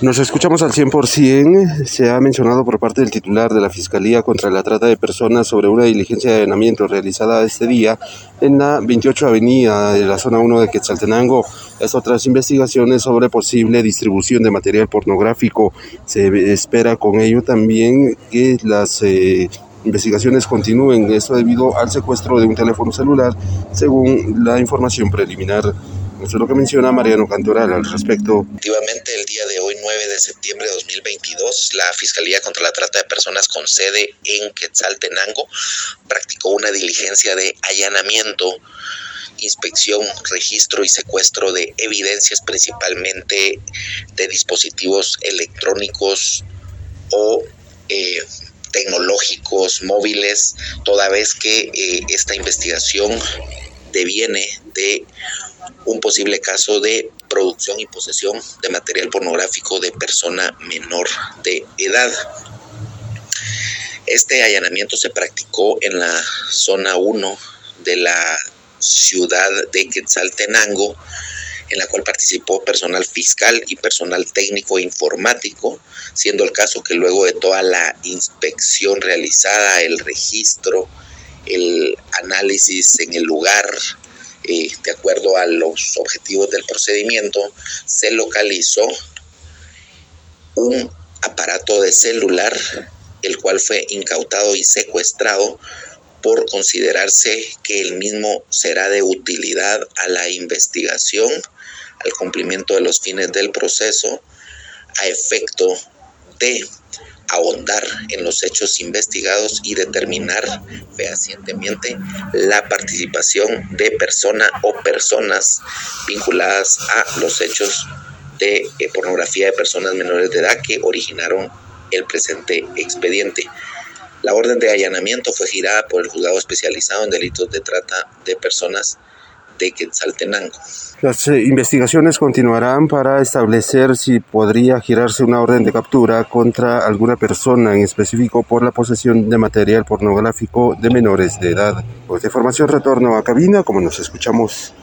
Nos escuchamos al 100%. Se ha mencionado por parte del titular de la Fiscalía contra la Trata de Personas sobre una diligencia de allanamiento realizada este día en la 28 Avenida de la zona 1 de Quetzaltenango. Las otras investigaciones sobre posible distribución de material pornográfico. Se espera con ello también que las eh, investigaciones continúen. Esto debido al secuestro de un teléfono celular, según la información preliminar. Eso es lo que menciona Mariano Cantoral al respecto. Efectivamente, el día de 9 de septiembre de 2022, la Fiscalía contra la Trata de Personas con sede en Quetzaltenango practicó una diligencia de allanamiento inspección, registro y secuestro de evidencias principalmente de dispositivos electrónicos o eh, tecnológicos móviles, toda vez que eh, esta investigación deviene de un posible caso de producción y posesión de material pornográfico de persona menor de edad. Este allanamiento se practicó en la zona 1 de la ciudad de Quetzaltenango, en la cual participó personal fiscal y personal técnico e informático, siendo el caso que luego de toda la inspección realizada, el registro, el análisis en el lugar, eh, de acuerdo a los objetivos del procedimiento, se localizó un aparato de celular, el cual fue incautado y secuestrado por considerarse que el mismo será de utilidad a la investigación, al cumplimiento de los fines del proceso, a efecto de ahondar en los hechos investigados y determinar fehacientemente la participación de persona o personas vinculadas a los hechos de eh, pornografía de personas menores de edad que originaron el presente expediente. La orden de allanamiento fue girada por el juzgado especializado en delitos de trata de personas Quetzaltenango. Las eh, investigaciones continuarán para establecer si podría girarse una orden de captura contra alguna persona en específico por la posesión de material pornográfico de menores de edad. Pues de formación retorno a cabina, como nos escuchamos.